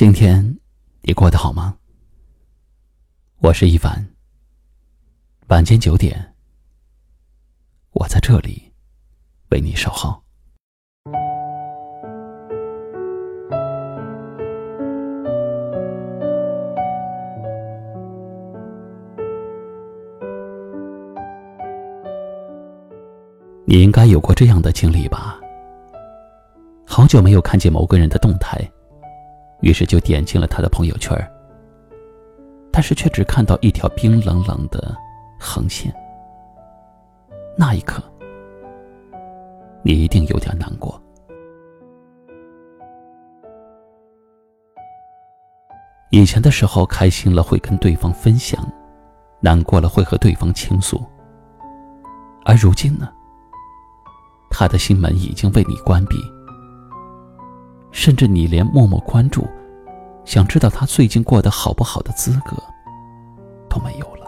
今天你过得好吗？我是一凡。晚间九点，我在这里为你守候。你应该有过这样的经历吧？好久没有看见某个人的动态。于是就点进了他的朋友圈但是却只看到一条冰冷冷的横线。那一刻，你一定有点难过。以前的时候，开心了会跟对方分享，难过了会和对方倾诉。而如今呢，他的心门已经为你关闭。甚至你连默默关注、想知道他最近过得好不好的资格都没有了。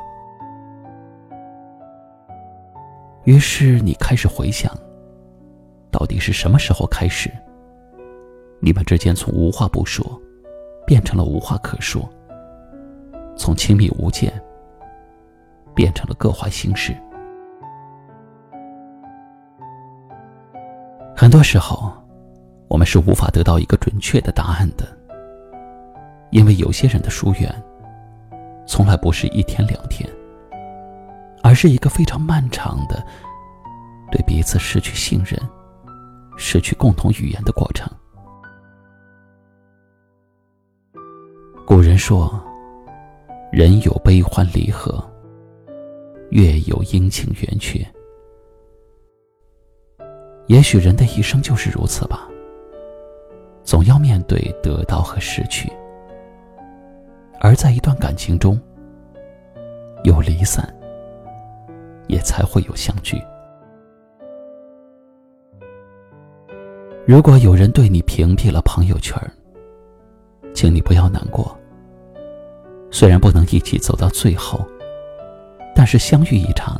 于是你开始回想，到底是什么时候开始，你们之间从无话不说变成了无话可说，从亲密无间变成了各怀心事。很多时候。我们是无法得到一个准确的答案的，因为有些人的疏远，从来不是一天两天，而是一个非常漫长的对彼此失去信任、失去共同语言的过程。古人说：“人有悲欢离合，月有阴晴圆缺。”也许人的一生就是如此吧。总要面对得到和失去，而在一段感情中，有离散，也才会有相聚。如果有人对你屏蔽了朋友圈，请你不要难过。虽然不能一起走到最后，但是相遇一场，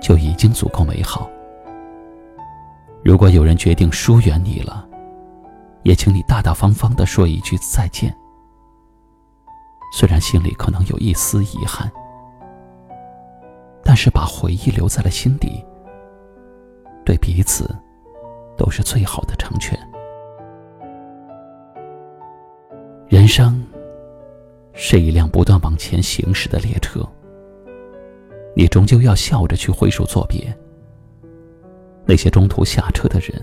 就已经足够美好。如果有人决定疏远你了，也请你大大方方的说一句再见。虽然心里可能有一丝遗憾，但是把回忆留在了心底，对彼此都是最好的成全。人生是一辆不断往前行驶的列车，你终究要笑着去挥手作别。那些中途下车的人。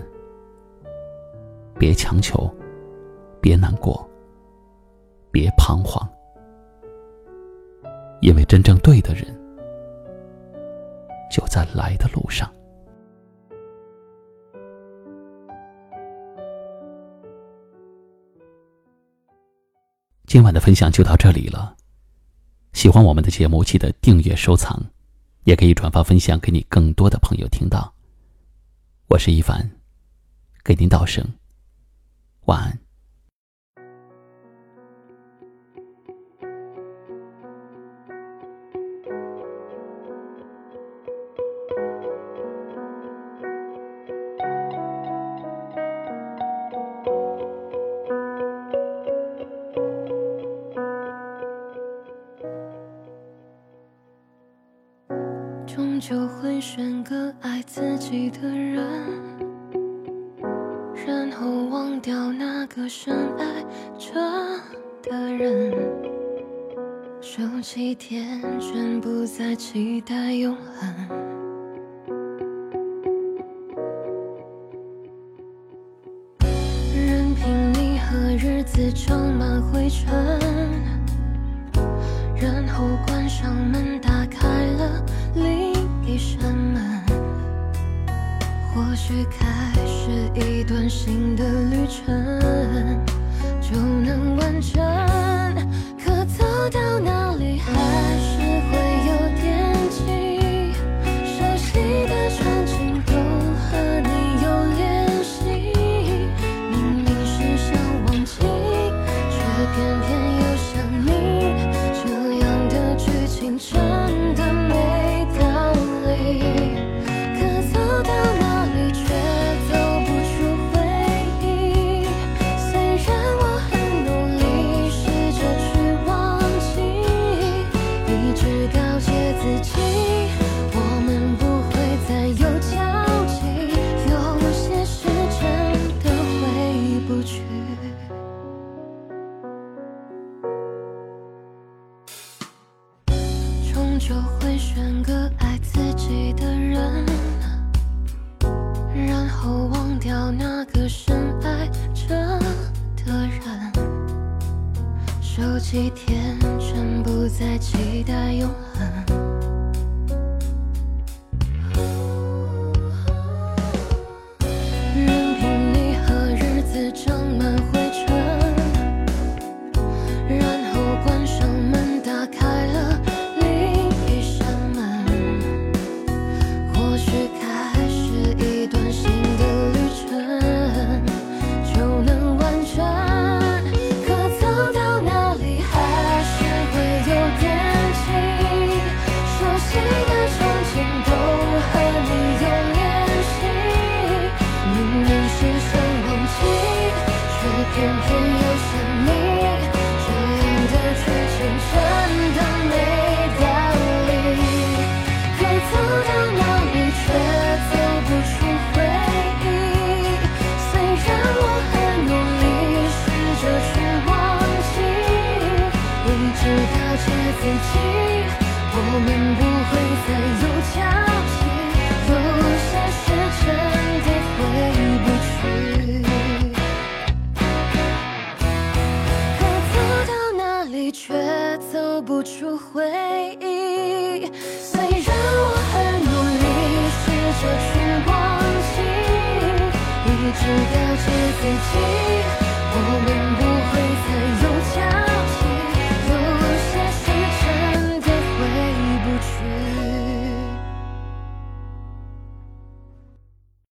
别强求，别难过，别彷徨，因为真正对的人就在来的路上。今晚的分享就到这里了，喜欢我们的节目，记得订阅收藏，也可以转发分享给你更多的朋友听到。我是一凡，给您道声。晚安。终究会选个爱自己的人。忘掉那个深爱着的人，收起天真，不再期待永恒。任凭你和日子装满灰尘，然后关上门，打开了另一扇门。或许开是一段新的旅程，几天，全部在期待永恒。轨迹我们不会再有交集有些事真的回不去可走到哪里却走不出回忆虽然我很努力试着去忘记一直告诫自己我们不会再有